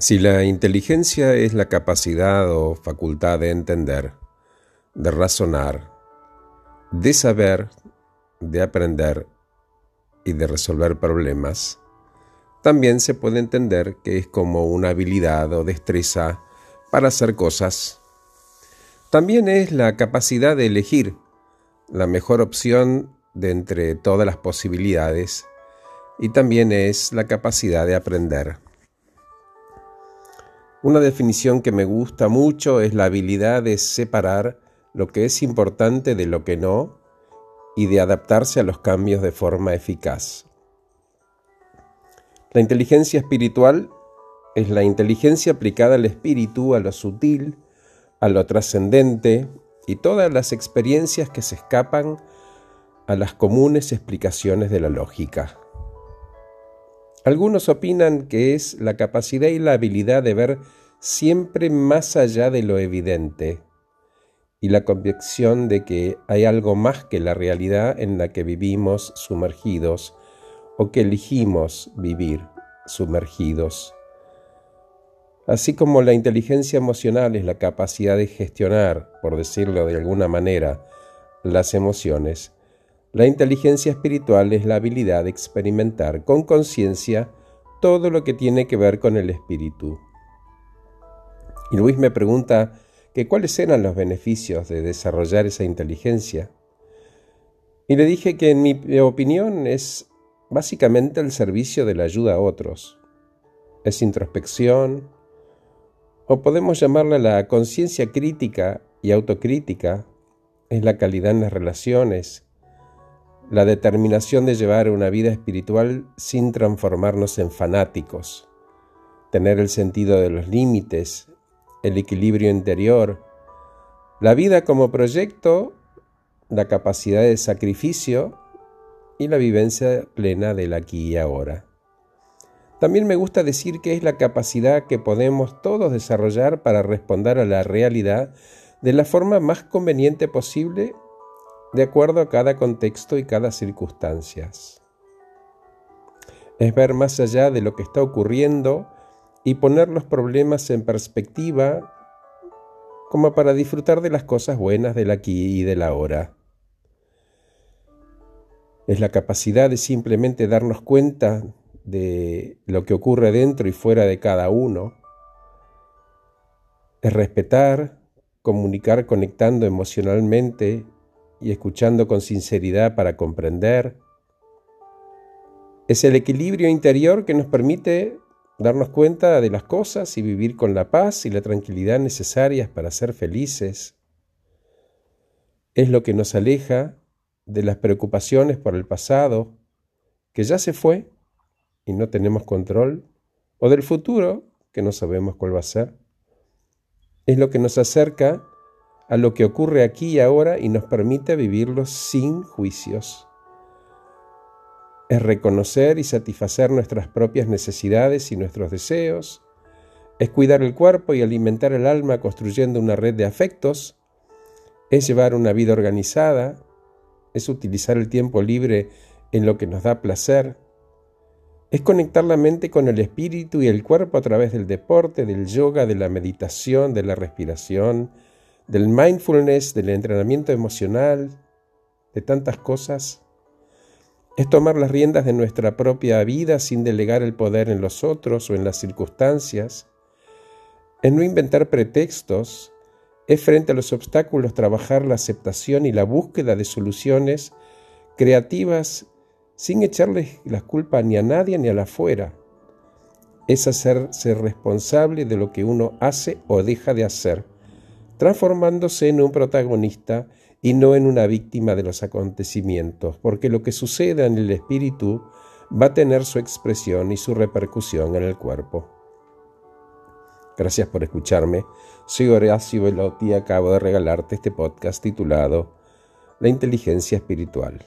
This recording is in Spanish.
Si la inteligencia es la capacidad o facultad de entender, de razonar, de saber, de aprender y de resolver problemas, también se puede entender que es como una habilidad o destreza para hacer cosas. También es la capacidad de elegir la mejor opción de entre todas las posibilidades y también es la capacidad de aprender. Una definición que me gusta mucho es la habilidad de separar lo que es importante de lo que no y de adaptarse a los cambios de forma eficaz. La inteligencia espiritual es la inteligencia aplicada al espíritu, a lo sutil, a lo trascendente y todas las experiencias que se escapan a las comunes explicaciones de la lógica. Algunos opinan que es la capacidad y la habilidad de ver siempre más allá de lo evidente y la convicción de que hay algo más que la realidad en la que vivimos sumergidos o que elegimos vivir sumergidos. Así como la inteligencia emocional es la capacidad de gestionar, por decirlo de alguna manera, las emociones, la inteligencia espiritual es la habilidad de experimentar con conciencia todo lo que tiene que ver con el espíritu. Y Luis me pregunta que cuáles eran los beneficios de desarrollar esa inteligencia. Y le dije que en mi opinión es básicamente el servicio de la ayuda a otros. Es introspección, o podemos llamarla la conciencia crítica y autocrítica, es la calidad en las relaciones, la determinación de llevar una vida espiritual sin transformarnos en fanáticos, tener el sentido de los límites, el equilibrio interior, la vida como proyecto, la capacidad de sacrificio y la vivencia plena del aquí y ahora. También me gusta decir que es la capacidad que podemos todos desarrollar para responder a la realidad de la forma más conveniente posible de acuerdo a cada contexto y cada circunstancia. Es ver más allá de lo que está ocurriendo y poner los problemas en perspectiva como para disfrutar de las cosas buenas del aquí y del ahora. Es la capacidad de simplemente darnos cuenta de lo que ocurre dentro y fuera de cada uno. Es respetar, comunicar conectando emocionalmente y escuchando con sinceridad para comprender. Es el equilibrio interior que nos permite darnos cuenta de las cosas y vivir con la paz y la tranquilidad necesarias para ser felices. Es lo que nos aleja de las preocupaciones por el pasado, que ya se fue y no tenemos control, o del futuro, que no sabemos cuál va a ser. Es lo que nos acerca a lo que ocurre aquí y ahora y nos permite vivirlo sin juicios. Es reconocer y satisfacer nuestras propias necesidades y nuestros deseos. Es cuidar el cuerpo y alimentar el alma construyendo una red de afectos. Es llevar una vida organizada. Es utilizar el tiempo libre en lo que nos da placer. Es conectar la mente con el espíritu y el cuerpo a través del deporte, del yoga, de la meditación, de la respiración, del mindfulness, del entrenamiento emocional, de tantas cosas, es tomar las riendas de nuestra propia vida sin delegar el poder en los otros o en las circunstancias, es no inventar pretextos, es frente a los obstáculos trabajar la aceptación y la búsqueda de soluciones creativas sin echarles la culpa ni a nadie ni a la afuera. Es hacerse responsable de lo que uno hace o deja de hacer transformándose en un protagonista y no en una víctima de los acontecimientos, porque lo que suceda en el espíritu va a tener su expresión y su repercusión en el cuerpo. Gracias por escucharme. Soy Horacio Velotti y acabo de regalarte este podcast titulado La inteligencia espiritual.